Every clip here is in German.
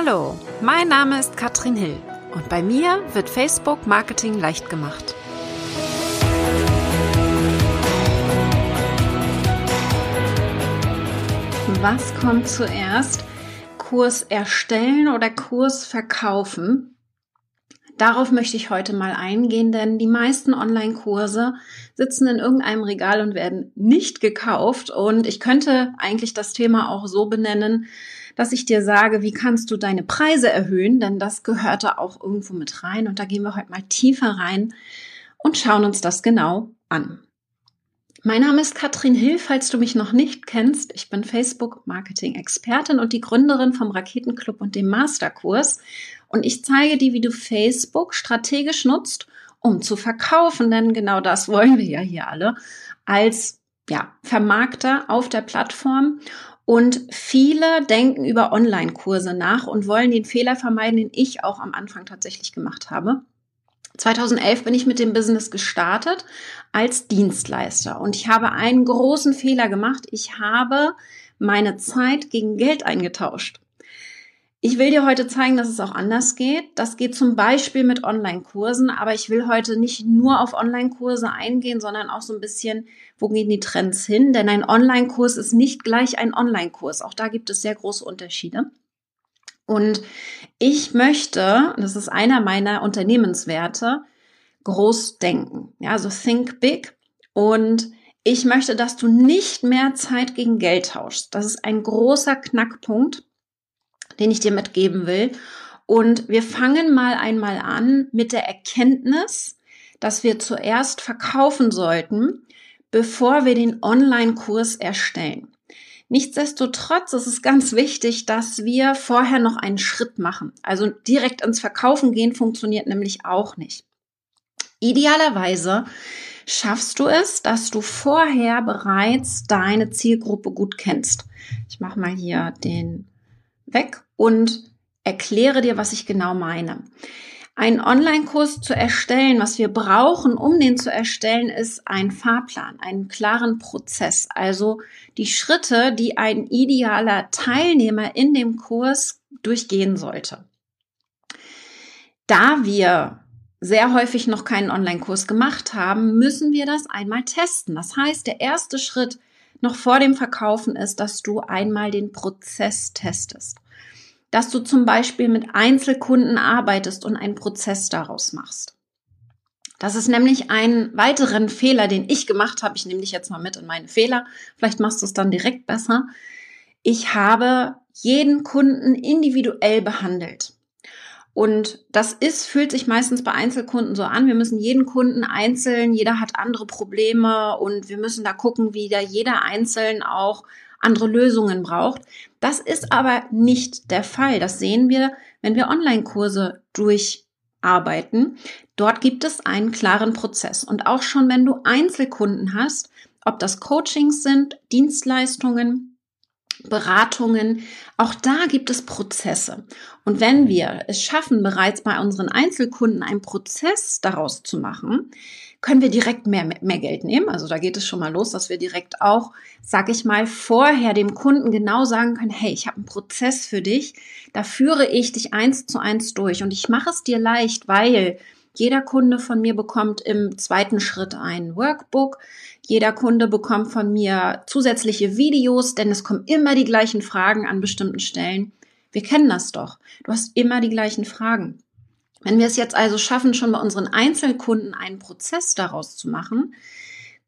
Hallo, mein Name ist Katrin Hill und bei mir wird Facebook Marketing leicht gemacht. Was kommt zuerst? Kurs erstellen oder Kurs verkaufen? Darauf möchte ich heute mal eingehen, denn die meisten Online-Kurse sitzen in irgendeinem Regal und werden nicht gekauft. Und ich könnte eigentlich das Thema auch so benennen, dass ich dir sage, wie kannst du deine Preise erhöhen, denn das gehörte auch irgendwo mit rein. Und da gehen wir heute mal tiefer rein und schauen uns das genau an. Mein Name ist Katrin Hill, falls du mich noch nicht kennst. Ich bin Facebook Marketing Expertin und die Gründerin vom Raketenclub und dem Masterkurs. Und ich zeige dir, wie du Facebook strategisch nutzt, um zu verkaufen, denn genau das wollen wir ja hier alle als ja, Vermarkter auf der Plattform. Und viele denken über Online-Kurse nach und wollen den Fehler vermeiden, den ich auch am Anfang tatsächlich gemacht habe. 2011 bin ich mit dem Business gestartet als Dienstleister und ich habe einen großen Fehler gemacht. Ich habe meine Zeit gegen Geld eingetauscht. Ich will dir heute zeigen, dass es auch anders geht. Das geht zum Beispiel mit Online-Kursen, aber ich will heute nicht nur auf Online-Kurse eingehen, sondern auch so ein bisschen, wo gehen die Trends hin? Denn ein Online-Kurs ist nicht gleich ein Online-Kurs. Auch da gibt es sehr große Unterschiede. Und ich möchte, das ist einer meiner Unternehmenswerte, groß denken. Ja, also think big. Und ich möchte, dass du nicht mehr Zeit gegen Geld tauschst. Das ist ein großer Knackpunkt den ich dir mitgeben will. Und wir fangen mal einmal an mit der Erkenntnis, dass wir zuerst verkaufen sollten, bevor wir den Online-Kurs erstellen. Nichtsdestotrotz ist es ganz wichtig, dass wir vorher noch einen Schritt machen. Also direkt ins Verkaufen gehen funktioniert nämlich auch nicht. Idealerweise schaffst du es, dass du vorher bereits deine Zielgruppe gut kennst. Ich mache mal hier den weg und erkläre dir, was ich genau meine. Einen Online-Kurs zu erstellen, was wir brauchen, um den zu erstellen, ist ein Fahrplan, einen klaren Prozess. Also die Schritte, die ein idealer Teilnehmer in dem Kurs durchgehen sollte. Da wir sehr häufig noch keinen Online-Kurs gemacht haben, müssen wir das einmal testen. Das heißt, der erste Schritt noch vor dem Verkaufen ist, dass du einmal den Prozess testest. Dass du zum Beispiel mit Einzelkunden arbeitest und einen Prozess daraus machst. Das ist nämlich ein weiteren Fehler, den ich gemacht habe. Ich nehme dich jetzt mal mit in meine Fehler. Vielleicht machst du es dann direkt besser. Ich habe jeden Kunden individuell behandelt. Und das ist, fühlt sich meistens bei Einzelkunden so an. Wir müssen jeden Kunden einzeln, jeder hat andere Probleme und wir müssen da gucken, wie da jeder einzeln auch andere Lösungen braucht. Das ist aber nicht der Fall. Das sehen wir, wenn wir Online-Kurse durcharbeiten. Dort gibt es einen klaren Prozess. Und auch schon, wenn du Einzelkunden hast, ob das Coachings sind, Dienstleistungen, Beratungen. Auch da gibt es Prozesse. Und wenn wir es schaffen, bereits bei unseren Einzelkunden einen Prozess daraus zu machen, können wir direkt mehr, mehr Geld nehmen. Also da geht es schon mal los, dass wir direkt auch, sag ich mal, vorher dem Kunden genau sagen können, hey, ich habe einen Prozess für dich, da führe ich dich eins zu eins durch und ich mache es dir leicht, weil jeder Kunde von mir bekommt im zweiten Schritt ein Workbook. Jeder Kunde bekommt von mir zusätzliche Videos, denn es kommen immer die gleichen Fragen an bestimmten Stellen. Wir kennen das doch. Du hast immer die gleichen Fragen. Wenn wir es jetzt also schaffen, schon bei unseren Einzelkunden einen Prozess daraus zu machen,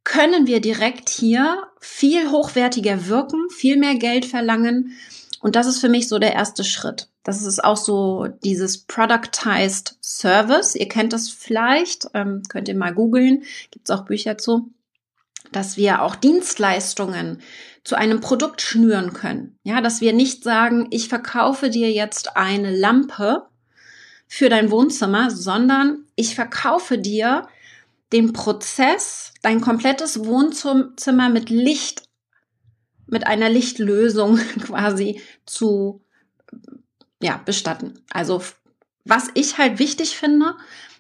können wir direkt hier viel hochwertiger wirken, viel mehr Geld verlangen. Und das ist für mich so der erste Schritt. Das ist auch so dieses Productized Service. Ihr kennt das vielleicht, ähm, könnt ihr mal googeln, gibt es auch Bücher zu, dass wir auch Dienstleistungen zu einem Produkt schnüren können. Ja, dass wir nicht sagen, ich verkaufe dir jetzt eine Lampe für dein Wohnzimmer, sondern ich verkaufe dir den Prozess, dein komplettes Wohnzimmer mit Licht, mit einer Lichtlösung quasi zu ja, bestatten. Also was ich halt wichtig finde,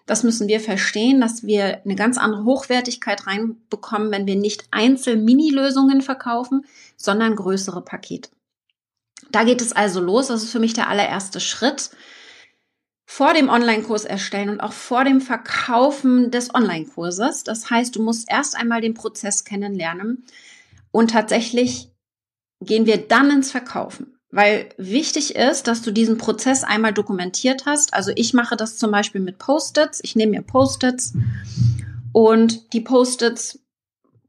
das müssen wir verstehen, dass wir eine ganz andere Hochwertigkeit reinbekommen, wenn wir nicht einzeln Mini-Lösungen verkaufen, sondern größere Pakete. Da geht es also los. Das ist für mich der allererste Schritt vor dem Online-Kurs erstellen und auch vor dem Verkaufen des Online-Kurses. Das heißt, du musst erst einmal den Prozess kennenlernen und tatsächlich gehen wir dann ins Verkaufen. Weil wichtig ist, dass du diesen Prozess einmal dokumentiert hast. Also ich mache das zum Beispiel mit Post-its. Ich nehme mir Post-its und die Post-its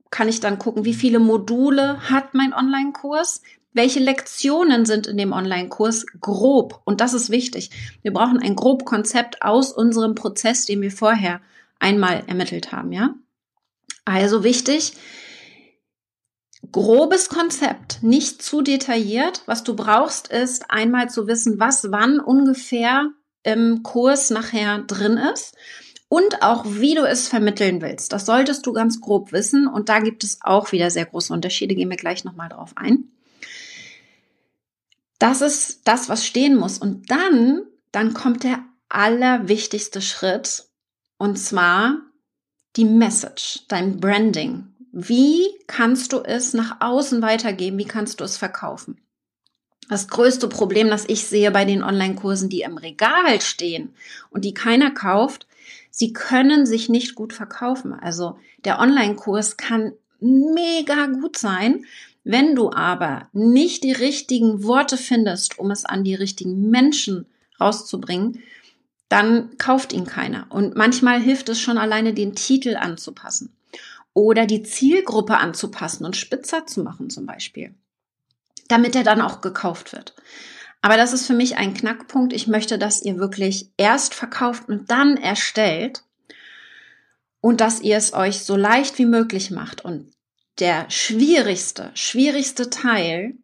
kann ich dann gucken, wie viele Module hat mein Online-Kurs, welche Lektionen sind in dem Online-Kurs grob. Und das ist wichtig. Wir brauchen ein grob Konzept aus unserem Prozess, den wir vorher einmal ermittelt haben, ja? Also wichtig, grobes Konzept, nicht zu detailliert. Was du brauchst, ist einmal zu wissen, was wann ungefähr im Kurs nachher drin ist und auch wie du es vermitteln willst. Das solltest du ganz grob wissen und da gibt es auch wieder sehr große Unterschiede, gehen wir gleich nochmal drauf ein. Das ist das, was stehen muss. Und dann, dann kommt der allerwichtigste Schritt und zwar die Message, dein Branding. Wie kannst du es nach außen weitergeben? Wie kannst du es verkaufen? Das größte Problem, das ich sehe bei den Online-Kursen, die im Regal stehen und die keiner kauft, sie können sich nicht gut verkaufen. Also der Online-Kurs kann mega gut sein. Wenn du aber nicht die richtigen Worte findest, um es an die richtigen Menschen rauszubringen, dann kauft ihn keiner. Und manchmal hilft es schon alleine, den Titel anzupassen oder die Zielgruppe anzupassen und spitzer zu machen zum Beispiel, damit er dann auch gekauft wird. Aber das ist für mich ein Knackpunkt. Ich möchte, dass ihr wirklich erst verkauft und dann erstellt und dass ihr es euch so leicht wie möglich macht. Und der schwierigste, schwierigste Teil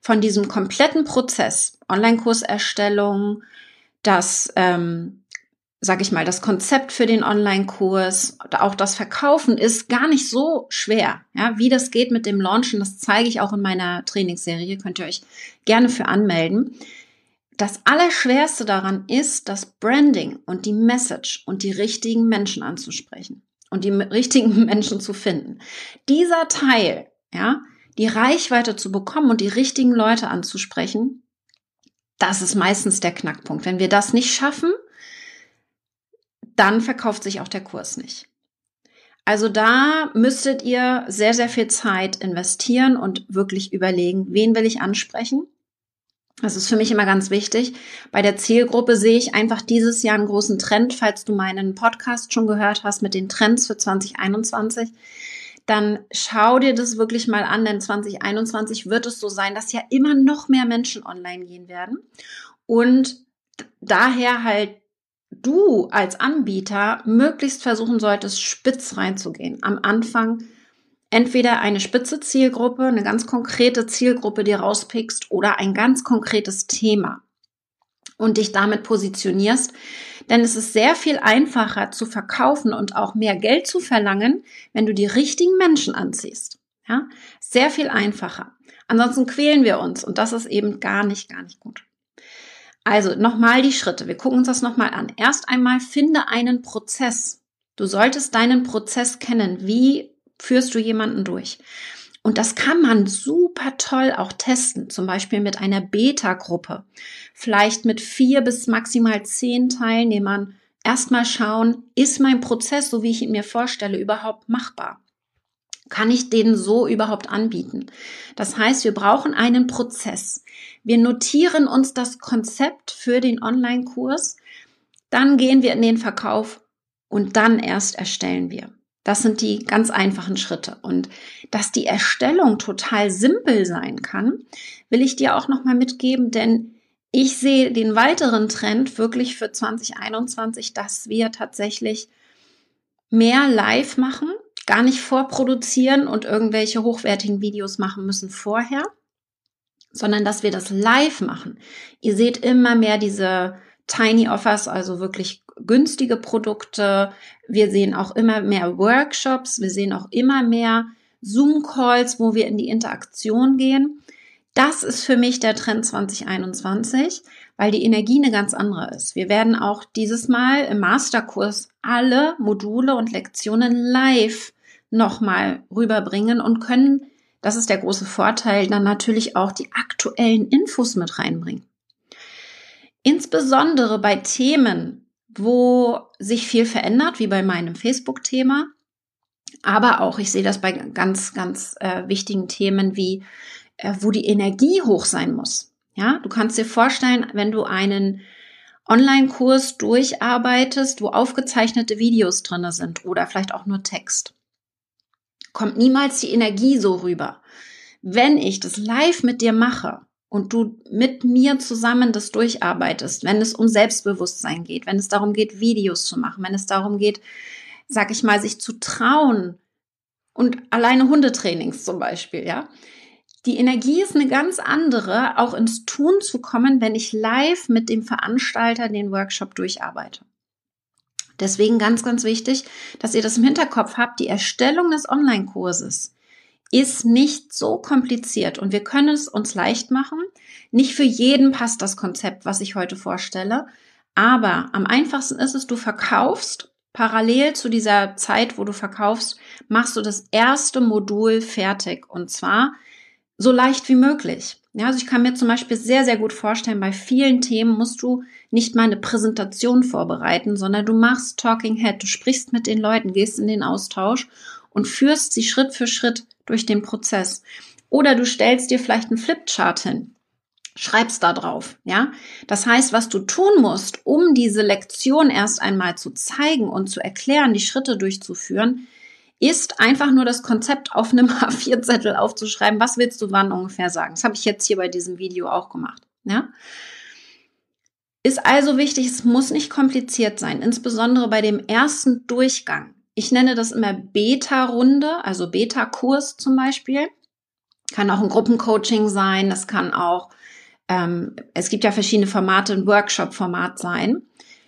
von diesem kompletten Prozess, Online-Kurserstellung, das ähm, sag ich mal, das Konzept für den Online-Kurs, auch das Verkaufen ist gar nicht so schwer. Ja, wie das geht mit dem Launchen, das zeige ich auch in meiner Trainingsserie, könnt ihr euch gerne für anmelden. Das Allerschwerste daran ist, das Branding und die Message und die richtigen Menschen anzusprechen und die richtigen Menschen zu finden. Dieser Teil, ja, die Reichweite zu bekommen und die richtigen Leute anzusprechen, das ist meistens der Knackpunkt. Wenn wir das nicht schaffen, dann verkauft sich auch der Kurs nicht. Also da müsstet ihr sehr, sehr viel Zeit investieren und wirklich überlegen, wen will ich ansprechen. Das ist für mich immer ganz wichtig. Bei der Zielgruppe sehe ich einfach dieses Jahr einen großen Trend. Falls du meinen Podcast schon gehört hast mit den Trends für 2021, dann schau dir das wirklich mal an, denn 2021 wird es so sein, dass ja immer noch mehr Menschen online gehen werden. Und daher halt du als Anbieter möglichst versuchen solltest, spitz reinzugehen. Am Anfang entweder eine spitze Zielgruppe, eine ganz konkrete Zielgruppe, die rauspickst oder ein ganz konkretes Thema und dich damit positionierst. Denn es ist sehr viel einfacher zu verkaufen und auch mehr Geld zu verlangen, wenn du die richtigen Menschen anziehst. Ja, sehr viel einfacher. Ansonsten quälen wir uns und das ist eben gar nicht, gar nicht gut. Also nochmal die Schritte. Wir gucken uns das nochmal an. Erst einmal finde einen Prozess. Du solltest deinen Prozess kennen. Wie führst du jemanden durch? Und das kann man super toll auch testen, zum Beispiel mit einer Beta-Gruppe. Vielleicht mit vier bis maximal zehn Teilnehmern. Erstmal schauen, ist mein Prozess, so wie ich ihn mir vorstelle, überhaupt machbar? Kann ich den so überhaupt anbieten? Das heißt, wir brauchen einen Prozess. Wir notieren uns das Konzept für den Online-Kurs, dann gehen wir in den Verkauf und dann erst erstellen wir. Das sind die ganz einfachen Schritte. Und dass die Erstellung total simpel sein kann, will ich dir auch nochmal mitgeben, denn ich sehe den weiteren Trend wirklich für 2021, dass wir tatsächlich mehr live machen, gar nicht vorproduzieren und irgendwelche hochwertigen Videos machen müssen vorher, sondern dass wir das live machen. Ihr seht immer mehr diese Tiny Offers, also wirklich günstige Produkte. Wir sehen auch immer mehr Workshops. Wir sehen auch immer mehr Zoom-Calls, wo wir in die Interaktion gehen. Das ist für mich der Trend 2021, weil die Energie eine ganz andere ist. Wir werden auch dieses Mal im Masterkurs alle Module und Lektionen live nochmal rüberbringen und können das ist der große Vorteil, dann natürlich auch die aktuellen Infos mit reinbringen. Insbesondere bei Themen, wo sich viel verändert, wie bei meinem Facebook-Thema, aber auch, ich sehe das bei ganz, ganz äh, wichtigen Themen wie, äh, wo die Energie hoch sein muss. Ja, du kannst dir vorstellen, wenn du einen Online-Kurs durcharbeitest, wo aufgezeichnete Videos drinne sind oder vielleicht auch nur Text, kommt niemals die Energie so rüber. Wenn ich das live mit dir mache und du mit mir zusammen das durcharbeitest, wenn es um Selbstbewusstsein geht, wenn es darum geht, Videos zu machen, wenn es darum geht, sag ich mal, sich zu trauen und alleine Hundetrainings zum Beispiel, ja. Die Energie ist eine ganz andere, auch ins Tun zu kommen, wenn ich live mit dem Veranstalter den Workshop durcharbeite. Deswegen ganz, ganz wichtig, dass ihr das im Hinterkopf habt. Die Erstellung des Online-Kurses ist nicht so kompliziert und wir können es uns leicht machen. Nicht für jeden passt das Konzept, was ich heute vorstelle. Aber am einfachsten ist es, du verkaufst Parallel zu dieser Zeit, wo du verkaufst, machst du das erste Modul fertig und zwar so leicht wie möglich. Ja, also ich kann mir zum Beispiel sehr, sehr gut vorstellen, bei vielen Themen musst du nicht mal eine Präsentation vorbereiten, sondern du machst Talking Head, du sprichst mit den Leuten, gehst in den Austausch und führst sie Schritt für Schritt durch den Prozess. Oder du stellst dir vielleicht einen Flipchart hin schreib's da drauf, ja. Das heißt, was du tun musst, um diese Lektion erst einmal zu zeigen und zu erklären, die Schritte durchzuführen, ist einfach nur das Konzept auf einem A4-Zettel aufzuschreiben. Was willst du wann ungefähr sagen? Das habe ich jetzt hier bei diesem Video auch gemacht, ja. Ist also wichtig, es muss nicht kompliziert sein, insbesondere bei dem ersten Durchgang. Ich nenne das immer Beta-Runde, also Beta-Kurs zum Beispiel. Kann auch ein Gruppencoaching sein, das kann auch ähm, es gibt ja verschiedene Formate, ein Workshop-Format sein.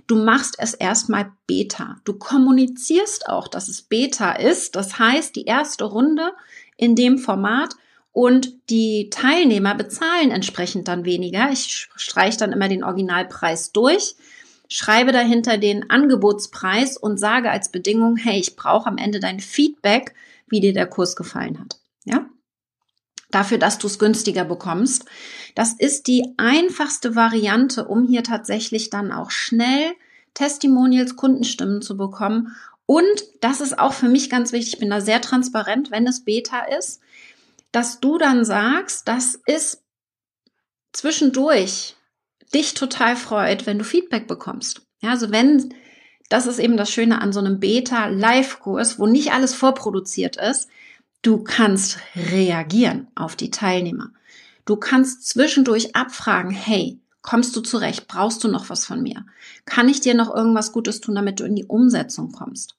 Du machst es erstmal Beta. Du kommunizierst auch, dass es Beta ist. Das heißt, die erste Runde in dem Format und die Teilnehmer bezahlen entsprechend dann weniger. Ich streiche dann immer den Originalpreis durch, schreibe dahinter den Angebotspreis und sage als Bedingung, hey, ich brauche am Ende dein Feedback, wie dir der Kurs gefallen hat. Ja? dafür, dass du es günstiger bekommst. Das ist die einfachste Variante, um hier tatsächlich dann auch schnell Testimonials, Kundenstimmen zu bekommen. Und das ist auch für mich ganz wichtig, ich bin da sehr transparent, wenn es Beta ist, dass du dann sagst, das ist zwischendurch dich total freut, wenn du Feedback bekommst. Ja, also wenn, das ist eben das Schöne an so einem Beta-Live-Kurs, wo nicht alles vorproduziert ist, Du kannst reagieren auf die Teilnehmer. Du kannst zwischendurch abfragen, hey, kommst du zurecht? Brauchst du noch was von mir? Kann ich dir noch irgendwas Gutes tun, damit du in die Umsetzung kommst?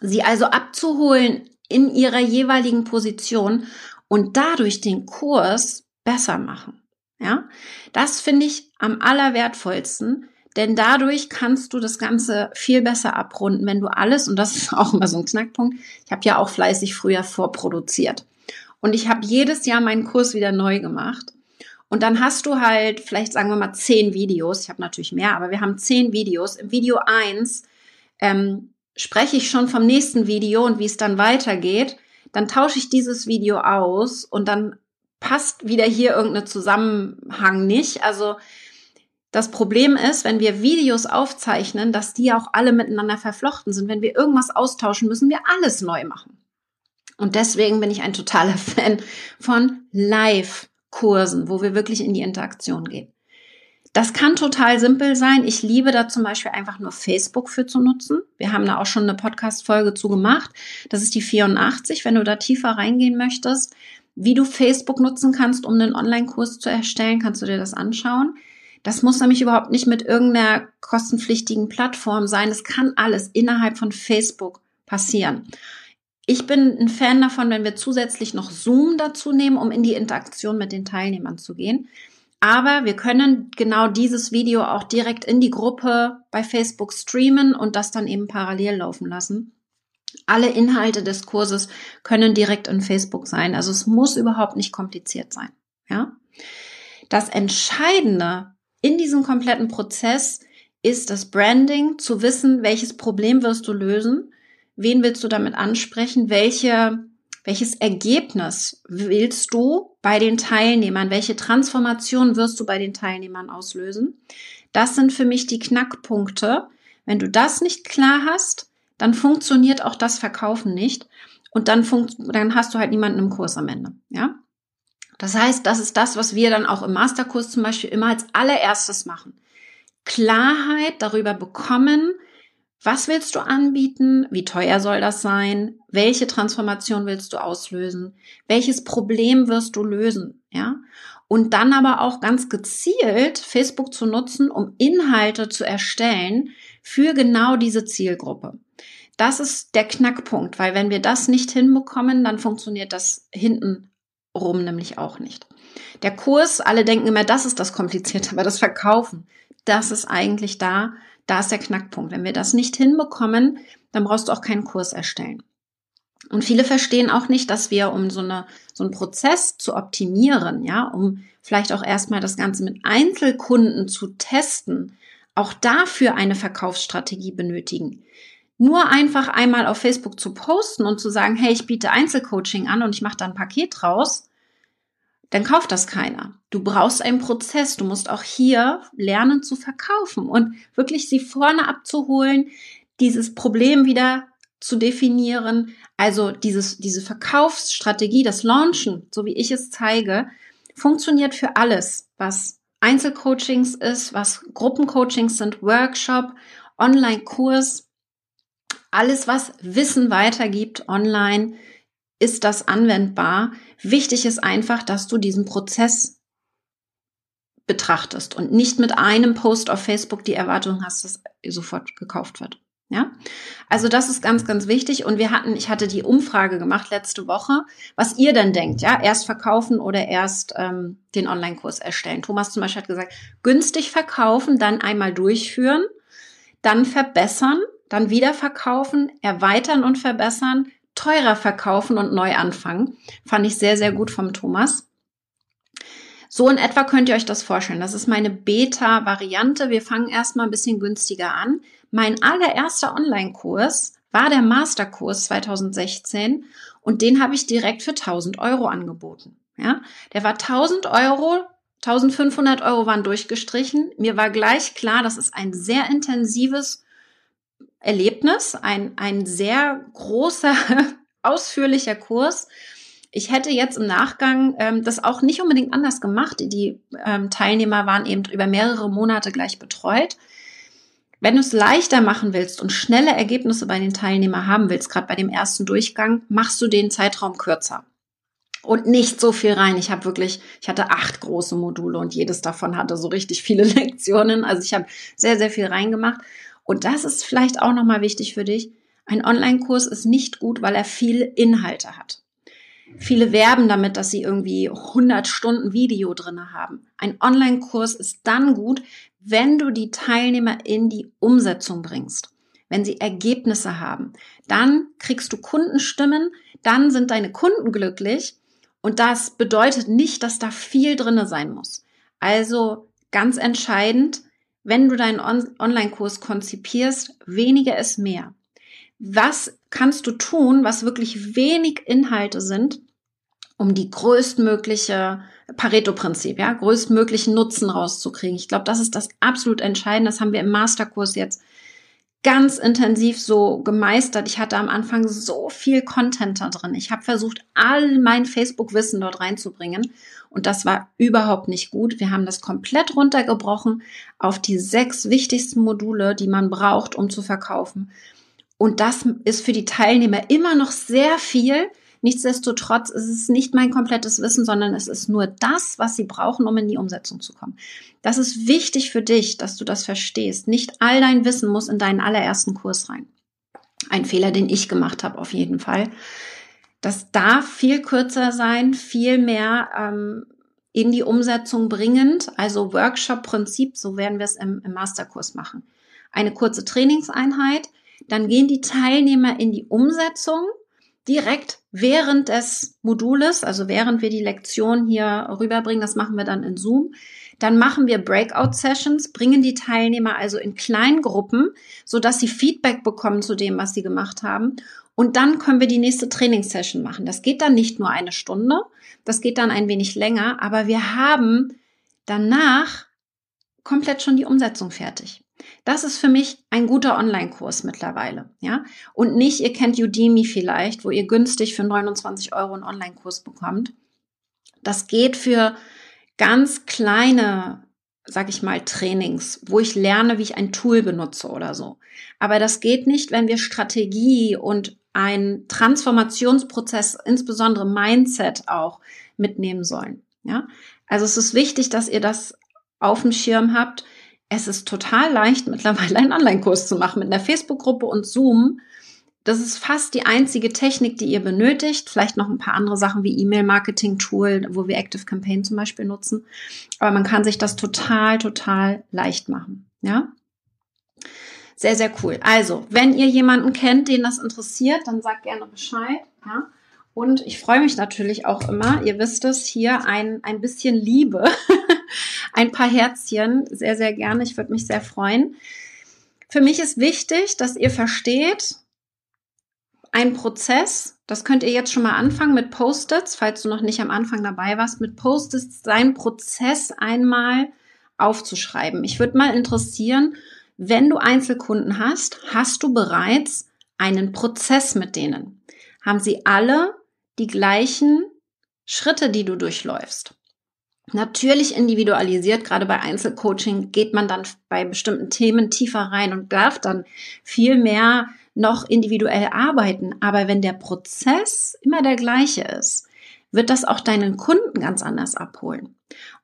Sie also abzuholen in ihrer jeweiligen Position und dadurch den Kurs besser machen. Ja, das finde ich am allerwertvollsten, denn dadurch kannst du das Ganze viel besser abrunden, wenn du alles, und das ist auch immer so ein Knackpunkt, ich habe ja auch fleißig früher vorproduziert. Und ich habe jedes Jahr meinen Kurs wieder neu gemacht. Und dann hast du halt, vielleicht sagen wir mal zehn Videos, ich habe natürlich mehr, aber wir haben zehn Videos. Im Video eins ähm, spreche ich schon vom nächsten Video und wie es dann weitergeht. Dann tausche ich dieses Video aus und dann passt wieder hier irgendein Zusammenhang nicht. Also das Problem ist, wenn wir Videos aufzeichnen, dass die auch alle miteinander verflochten sind. Wenn wir irgendwas austauschen, müssen wir alles neu machen. Und deswegen bin ich ein totaler Fan von Live-Kursen, wo wir wirklich in die Interaktion gehen. Das kann total simpel sein. Ich liebe da zum Beispiel einfach nur Facebook für zu nutzen. Wir haben da auch schon eine Podcast-Folge zu gemacht. Das ist die 84, wenn du da tiefer reingehen möchtest. Wie du Facebook nutzen kannst, um einen Online-Kurs zu erstellen, kannst du dir das anschauen. Das muss nämlich überhaupt nicht mit irgendeiner kostenpflichtigen Plattform sein. Es kann alles innerhalb von Facebook passieren. Ich bin ein Fan davon, wenn wir zusätzlich noch Zoom dazu nehmen, um in die Interaktion mit den Teilnehmern zu gehen. Aber wir können genau dieses Video auch direkt in die Gruppe bei Facebook streamen und das dann eben parallel laufen lassen. Alle Inhalte des Kurses können direkt in Facebook sein. Also es muss überhaupt nicht kompliziert sein. Ja? Das Entscheidende in diesem kompletten Prozess ist das Branding, zu wissen, welches Problem wirst du lösen, wen willst du damit ansprechen, welche Welches Ergebnis willst du bei den Teilnehmern? Welche Transformation wirst du bei den Teilnehmern auslösen? Das sind für mich die Knackpunkte. Wenn du das nicht klar hast, dann funktioniert auch das Verkaufen nicht. Und dann, dann hast du halt niemanden im Kurs am Ende. Ja? Das heißt, das ist das, was wir dann auch im Masterkurs zum Beispiel immer als allererstes machen. Klarheit darüber bekommen, was willst du anbieten? Wie teuer soll das sein? Welche Transformation willst du auslösen? Welches Problem wirst du lösen? Ja? Und dann aber auch ganz gezielt Facebook zu nutzen, um Inhalte zu erstellen für genau diese Zielgruppe. Das ist der Knackpunkt, weil wenn wir das nicht hinbekommen, dann funktioniert das hinten rum nämlich auch nicht. Der Kurs, alle denken immer, das ist das Komplizierte, aber das Verkaufen, das ist eigentlich da, da ist der Knackpunkt. Wenn wir das nicht hinbekommen, dann brauchst du auch keinen Kurs erstellen. Und viele verstehen auch nicht, dass wir, um so, eine, so einen Prozess zu optimieren, ja, um vielleicht auch erstmal das Ganze mit Einzelkunden zu testen, auch dafür eine Verkaufsstrategie benötigen. Nur einfach einmal auf Facebook zu posten und zu sagen, hey, ich biete Einzelcoaching an und ich mache da ein Paket draus, dann kauft das keiner. Du brauchst einen Prozess. Du musst auch hier lernen zu verkaufen und wirklich sie vorne abzuholen, dieses Problem wieder zu definieren. Also dieses, diese Verkaufsstrategie, das Launchen, so wie ich es zeige, funktioniert für alles, was Einzelcoachings ist, was Gruppencoachings sind, Workshop, Online-Kurs, alles, was Wissen weitergibt online, ist das anwendbar. Wichtig ist einfach, dass du diesen Prozess betrachtest und nicht mit einem Post auf Facebook die Erwartung hast, dass sofort gekauft wird. Ja, also das ist ganz, ganz wichtig. Und wir hatten, ich hatte die Umfrage gemacht letzte Woche, was ihr denn denkt, ja, erst verkaufen oder erst ähm, den Online-Kurs erstellen. Thomas zum Beispiel hat gesagt, günstig verkaufen, dann einmal durchführen, dann verbessern, dann wieder verkaufen, erweitern und verbessern, teurer verkaufen und neu anfangen. Fand ich sehr, sehr gut vom Thomas. So in etwa könnt ihr euch das vorstellen. Das ist meine Beta-Variante. Wir fangen erstmal ein bisschen günstiger an. Mein allererster Online-Kurs war der Masterkurs 2016 und den habe ich direkt für 1000 Euro angeboten. Ja, der war 1000 Euro, 1500 Euro waren durchgestrichen. Mir war gleich klar, das ist ein sehr intensives Erlebnis, ein, ein sehr großer, ausführlicher Kurs. Ich hätte jetzt im Nachgang ähm, das auch nicht unbedingt anders gemacht. Die ähm, Teilnehmer waren eben über mehrere Monate gleich betreut. Wenn du es leichter machen willst und schnelle Ergebnisse bei den Teilnehmern haben willst, gerade bei dem ersten Durchgang, machst du den Zeitraum kürzer und nicht so viel rein. Ich habe wirklich, ich hatte acht große Module und jedes davon hatte so richtig viele Lektionen. Also ich habe sehr, sehr viel reingemacht. Und das ist vielleicht auch nochmal wichtig für dich. Ein Online-Kurs ist nicht gut, weil er viele Inhalte hat. Viele werben damit, dass sie irgendwie 100 Stunden Video drinne haben. Ein Online-Kurs ist dann gut, wenn du die Teilnehmer in die Umsetzung bringst. Wenn sie Ergebnisse haben, dann kriegst du Kundenstimmen, dann sind deine Kunden glücklich und das bedeutet nicht, dass da viel drinne sein muss. Also ganz entscheidend, wenn du deinen On Online-Kurs konzipierst, weniger ist mehr. Was kannst du tun, was wirklich wenig Inhalte sind, um die größtmögliche Pareto-Prinzip, ja, größtmöglichen Nutzen rauszukriegen? Ich glaube, das ist das absolut Entscheidende. Das haben wir im Masterkurs jetzt ganz intensiv so gemeistert. Ich hatte am Anfang so viel Content da drin. Ich habe versucht, all mein Facebook-Wissen dort reinzubringen. Und das war überhaupt nicht gut. Wir haben das komplett runtergebrochen auf die sechs wichtigsten Module, die man braucht, um zu verkaufen. Und das ist für die Teilnehmer immer noch sehr viel. Nichtsdestotrotz ist es nicht mein komplettes Wissen, sondern es ist nur das, was sie brauchen, um in die Umsetzung zu kommen. Das ist wichtig für dich, dass du das verstehst. Nicht all dein Wissen muss in deinen allerersten Kurs rein. Ein Fehler, den ich gemacht habe, auf jeden Fall. Das darf viel kürzer sein, viel mehr ähm, in die Umsetzung bringend, also Workshop-Prinzip, so werden wir es im, im Masterkurs machen. Eine kurze Trainingseinheit, dann gehen die Teilnehmer in die Umsetzung direkt während des Modules, also während wir die Lektion hier rüberbringen, das machen wir dann in Zoom. Dann machen wir Breakout-Sessions, bringen die Teilnehmer also in kleinen Gruppen, so dass sie Feedback bekommen zu dem, was sie gemacht haben. Und dann können wir die nächste Trainingssession machen. Das geht dann nicht nur eine Stunde, das geht dann ein wenig länger, aber wir haben danach komplett schon die Umsetzung fertig. Das ist für mich ein guter Online-Kurs mittlerweile, ja. Und nicht, ihr kennt Udemy vielleicht, wo ihr günstig für 29 Euro einen Online-Kurs bekommt. Das geht für ganz kleine sag ich mal, Trainings, wo ich lerne, wie ich ein Tool benutze oder so. Aber das geht nicht, wenn wir Strategie und ein Transformationsprozess, insbesondere Mindset auch mitnehmen sollen. Ja, also es ist wichtig, dass ihr das auf dem Schirm habt. Es ist total leicht, mittlerweile einen Online-Kurs zu machen mit einer Facebook-Gruppe und Zoom das ist fast die einzige Technik, die ihr benötigt. Vielleicht noch ein paar andere Sachen wie E-Mail-Marketing-Tool, wo wir Active Campaign zum Beispiel nutzen. Aber man kann sich das total, total leicht machen. Ja? Sehr, sehr cool. Also, wenn ihr jemanden kennt, den das interessiert, dann sagt gerne Bescheid. Ja? Und ich freue mich natürlich auch immer, ihr wisst es, hier ein, ein bisschen Liebe, ein paar Herzchen, sehr, sehr gerne. Ich würde mich sehr freuen. Für mich ist wichtig, dass ihr versteht, ein Prozess, das könnt ihr jetzt schon mal anfangen mit Post-its, falls du noch nicht am Anfang dabei warst, mit Post-its seinen Prozess einmal aufzuschreiben. Ich würde mal interessieren, wenn du Einzelkunden hast, hast du bereits einen Prozess mit denen? Haben sie alle die gleichen Schritte, die du durchläufst? Natürlich individualisiert, gerade bei Einzelcoaching geht man dann bei bestimmten Themen tiefer rein und darf dann viel mehr noch individuell arbeiten. Aber wenn der Prozess immer der gleiche ist, wird das auch deinen Kunden ganz anders abholen.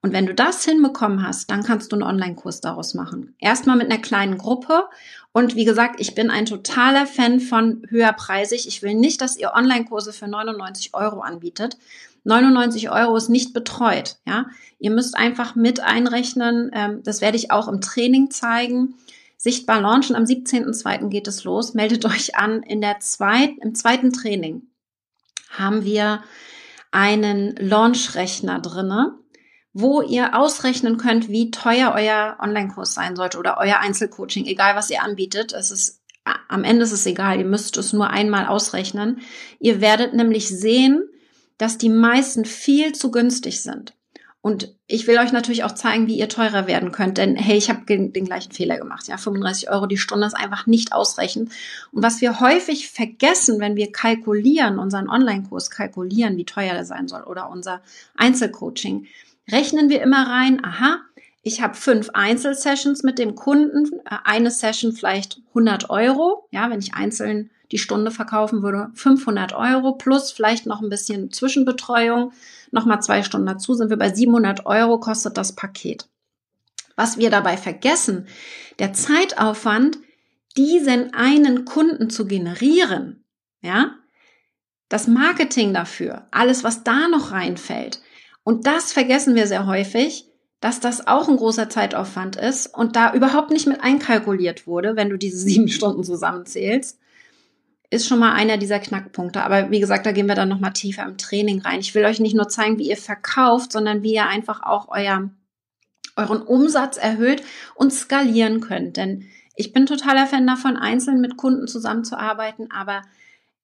Und wenn du das hinbekommen hast, dann kannst du einen Online-Kurs daraus machen. Erstmal mit einer kleinen Gruppe. Und wie gesagt, ich bin ein totaler Fan von höherpreisig. Ich will nicht, dass ihr Online-Kurse für 99 Euro anbietet. 99 Euro ist nicht betreut. Ja, ihr müsst einfach mit einrechnen. Ähm, das werde ich auch im Training zeigen sichtbar launchen. Am 17.02. geht es los. Meldet euch an. In der zweiten, im zweiten Training haben wir einen Launch-Rechner drinne, wo ihr ausrechnen könnt, wie teuer euer Online-Kurs sein sollte oder euer Einzelcoaching, egal was ihr anbietet. Es ist am Ende ist es egal, ihr müsst es nur einmal ausrechnen. Ihr werdet nämlich sehen, dass die meisten viel zu günstig sind. Und ich will euch natürlich auch zeigen, wie ihr teurer werden könnt, denn hey, ich habe den, gleichen Fehler gemacht. Ja, 35 Euro die Stunde ist einfach nicht ausreichend. Und was wir häufig vergessen, wenn wir kalkulieren, unseren Online-Kurs kalkulieren, wie teuer der sein soll oder unser Einzelcoaching, rechnen wir immer rein, aha, ich habe fünf Einzelsessions mit dem Kunden, äh, eine Session vielleicht 100 Euro, ja, wenn ich einzeln die Stunde verkaufen würde, 500 Euro plus vielleicht noch ein bisschen Zwischenbetreuung, nochmal zwei Stunden dazu, sind wir bei 700 Euro kostet das Paket. Was wir dabei vergessen, der Zeitaufwand, diesen einen Kunden zu generieren, ja, das Marketing dafür, alles, was da noch reinfällt. Und das vergessen wir sehr häufig, dass das auch ein großer Zeitaufwand ist und da überhaupt nicht mit einkalkuliert wurde, wenn du diese sieben Stunden zusammenzählst ist schon mal einer dieser Knackpunkte. Aber wie gesagt, da gehen wir dann noch mal tiefer im Training rein. Ich will euch nicht nur zeigen, wie ihr verkauft, sondern wie ihr einfach auch euer, euren Umsatz erhöht und skalieren könnt. Denn ich bin totaler Fan davon, einzeln mit Kunden zusammenzuarbeiten, aber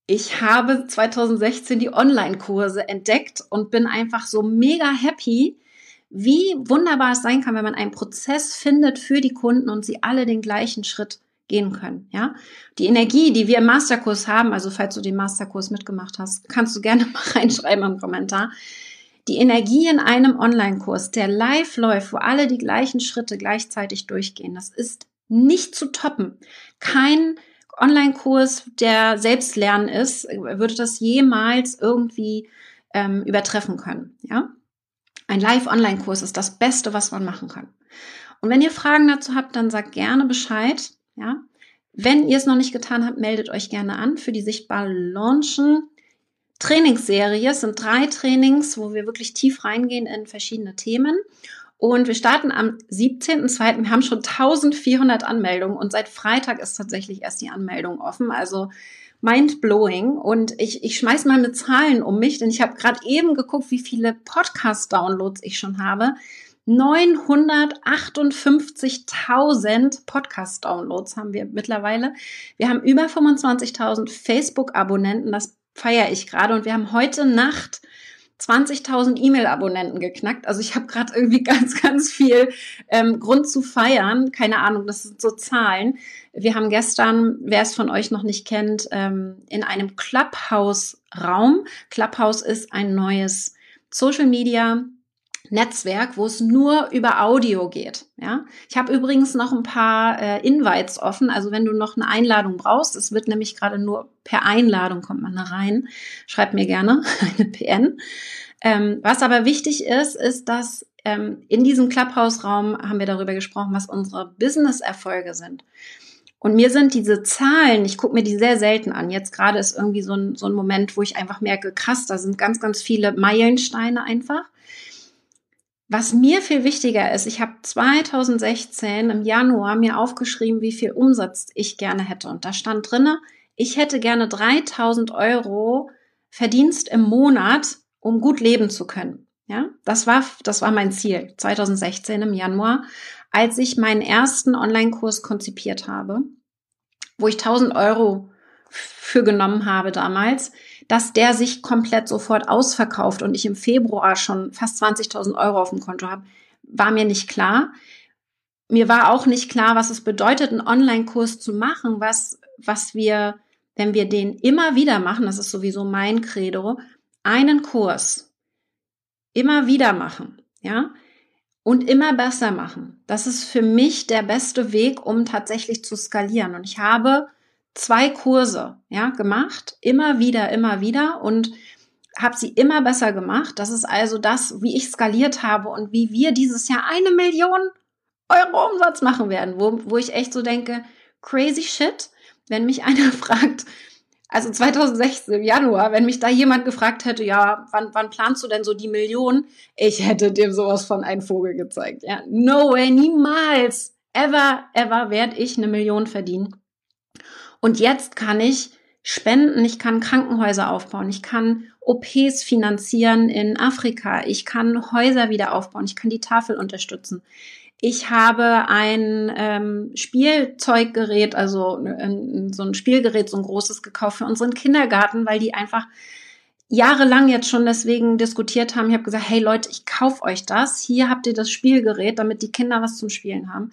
ich habe 2016 die Online-Kurse entdeckt und bin einfach so mega happy, wie wunderbar es sein kann, wenn man einen Prozess findet für die Kunden und sie alle den gleichen Schritt gehen können, ja. Die Energie, die wir im Masterkurs haben, also falls du den Masterkurs mitgemacht hast, kannst du gerne mal reinschreiben im Kommentar. Die Energie in einem Online-Kurs, der live läuft, wo alle die gleichen Schritte gleichzeitig durchgehen, das ist nicht zu toppen. Kein Online-Kurs, der Selbstlernen ist, würde das jemals irgendwie ähm, übertreffen können, ja. Ein Live-Online-Kurs ist das Beste, was man machen kann. Und wenn ihr Fragen dazu habt, dann sagt gerne Bescheid. Ja? Wenn ihr es noch nicht getan habt, meldet euch gerne an für die Sichtbar Launchen Trainingsserie. Es sind drei Trainings, wo wir wirklich tief reingehen in verschiedene Themen. Und wir starten am 17.02. Wir haben schon 1400 Anmeldungen und seit Freitag ist tatsächlich erst die Anmeldung offen. Also mind blowing. Und ich, ich schmeiß mal mit Zahlen um mich, denn ich habe gerade eben geguckt, wie viele Podcast-Downloads ich schon habe. 958.000 Podcast-Downloads haben wir mittlerweile. Wir haben über 25.000 Facebook-Abonnenten. Das feiere ich gerade. Und wir haben heute Nacht 20.000 E-Mail-Abonnenten geknackt. Also ich habe gerade irgendwie ganz, ganz viel ähm, Grund zu feiern. Keine Ahnung, das sind so Zahlen. Wir haben gestern, wer es von euch noch nicht kennt, ähm, in einem Clubhouse-Raum. Clubhouse ist ein neues Social Media Netzwerk, wo es nur über Audio geht. Ja, ich habe übrigens noch ein paar äh, Invites offen. Also wenn du noch eine Einladung brauchst, es wird nämlich gerade nur per Einladung kommt man da rein. Schreib mir gerne eine PN. Ähm, was aber wichtig ist, ist, dass ähm, in diesem Clubhouse-Raum haben wir darüber gesprochen, was unsere Business-Erfolge sind. Und mir sind diese Zahlen, ich gucke mir die sehr selten an. Jetzt gerade ist irgendwie so ein, so ein Moment, wo ich einfach merke, krass, da sind ganz, ganz viele Meilensteine einfach. Was mir viel wichtiger ist, ich habe 2016 im Januar mir aufgeschrieben, wie viel Umsatz ich gerne hätte. Und da stand drinne, ich hätte gerne 3000 Euro Verdienst im Monat, um gut leben zu können. Ja, das war, das war mein Ziel 2016 im Januar, als ich meinen ersten Online-Kurs konzipiert habe, wo ich 1000 Euro für genommen habe damals dass der sich komplett sofort ausverkauft und ich im Februar schon fast 20.000 Euro auf dem Konto habe, war mir nicht klar. Mir war auch nicht klar, was es bedeutet, einen Online-Kurs zu machen, was, was wir, wenn wir den immer wieder machen, das ist sowieso mein Credo, einen Kurs immer wieder machen, ja, und immer besser machen. Das ist für mich der beste Weg, um tatsächlich zu skalieren. Und ich habe zwei Kurse, ja, gemacht, immer wieder, immer wieder und habe sie immer besser gemacht. Das ist also das, wie ich skaliert habe und wie wir dieses Jahr eine Million Euro Umsatz machen werden, wo, wo ich echt so denke, crazy shit, wenn mich einer fragt, also 2016 im Januar, wenn mich da jemand gefragt hätte, ja, wann, wann planst du denn so die Million? Ich hätte dem sowas von ein Vogel gezeigt. Ja, no way, niemals, ever, ever werde ich eine Million verdienen. Und jetzt kann ich spenden, ich kann Krankenhäuser aufbauen, ich kann OPs finanzieren in Afrika, ich kann Häuser wieder aufbauen, ich kann die Tafel unterstützen. Ich habe ein ähm, Spielzeuggerät, also ein, so ein Spielgerät, so ein großes gekauft für unseren Kindergarten, weil die einfach jahrelang jetzt schon deswegen diskutiert haben. Ich habe gesagt, hey Leute, ich kauf euch das. Hier habt ihr das Spielgerät, damit die Kinder was zum Spielen haben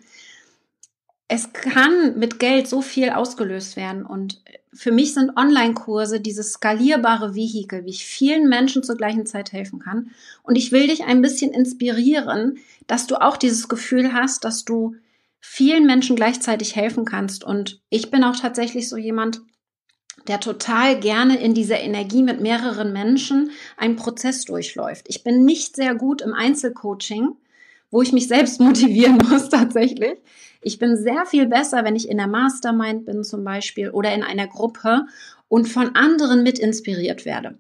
es kann mit Geld so viel ausgelöst werden. Und für mich sind Online-Kurse dieses skalierbare Vehikel, wie ich vielen Menschen zur gleichen Zeit helfen kann. Und ich will dich ein bisschen inspirieren, dass du auch dieses Gefühl hast, dass du vielen Menschen gleichzeitig helfen kannst. Und ich bin auch tatsächlich so jemand, der total gerne in dieser Energie mit mehreren Menschen einen Prozess durchläuft. Ich bin nicht sehr gut im Einzelcoaching, wo ich mich selbst motivieren muss tatsächlich. Ich bin sehr viel besser, wenn ich in der Mastermind bin zum Beispiel oder in einer Gruppe und von anderen mit inspiriert werde.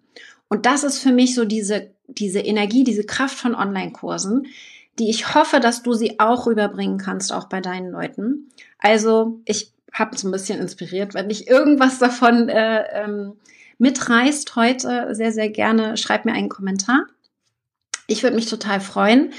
Und das ist für mich so diese, diese Energie, diese Kraft von Online-Kursen, die ich hoffe, dass du sie auch rüberbringen kannst, auch bei deinen Leuten. Also ich habe so ein bisschen inspiriert, wenn dich irgendwas davon äh, ähm, mitreißt heute, sehr, sehr gerne, schreib mir einen Kommentar. Ich würde mich total freuen.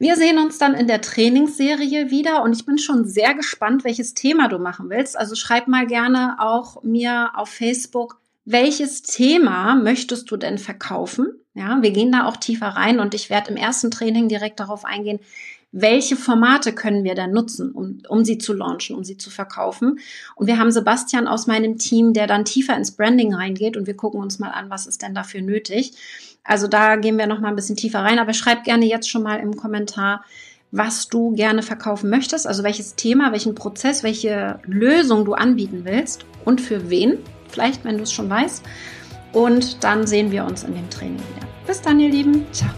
Wir sehen uns dann in der Trainingsserie wieder und ich bin schon sehr gespannt, welches Thema du machen willst. Also schreib mal gerne auch mir auf Facebook, welches Thema möchtest du denn verkaufen? Ja, wir gehen da auch tiefer rein und ich werde im ersten Training direkt darauf eingehen, welche Formate können wir denn nutzen, um, um sie zu launchen, um sie zu verkaufen. Und wir haben Sebastian aus meinem Team, der dann tiefer ins Branding reingeht und wir gucken uns mal an, was ist denn dafür nötig. Also da gehen wir noch mal ein bisschen tiefer rein, aber schreib gerne jetzt schon mal im Kommentar, was du gerne verkaufen möchtest, also welches Thema, welchen Prozess, welche Lösung du anbieten willst und für wen, vielleicht wenn du es schon weißt. Und dann sehen wir uns in dem Training wieder. Bis dann, ihr Lieben. Ciao.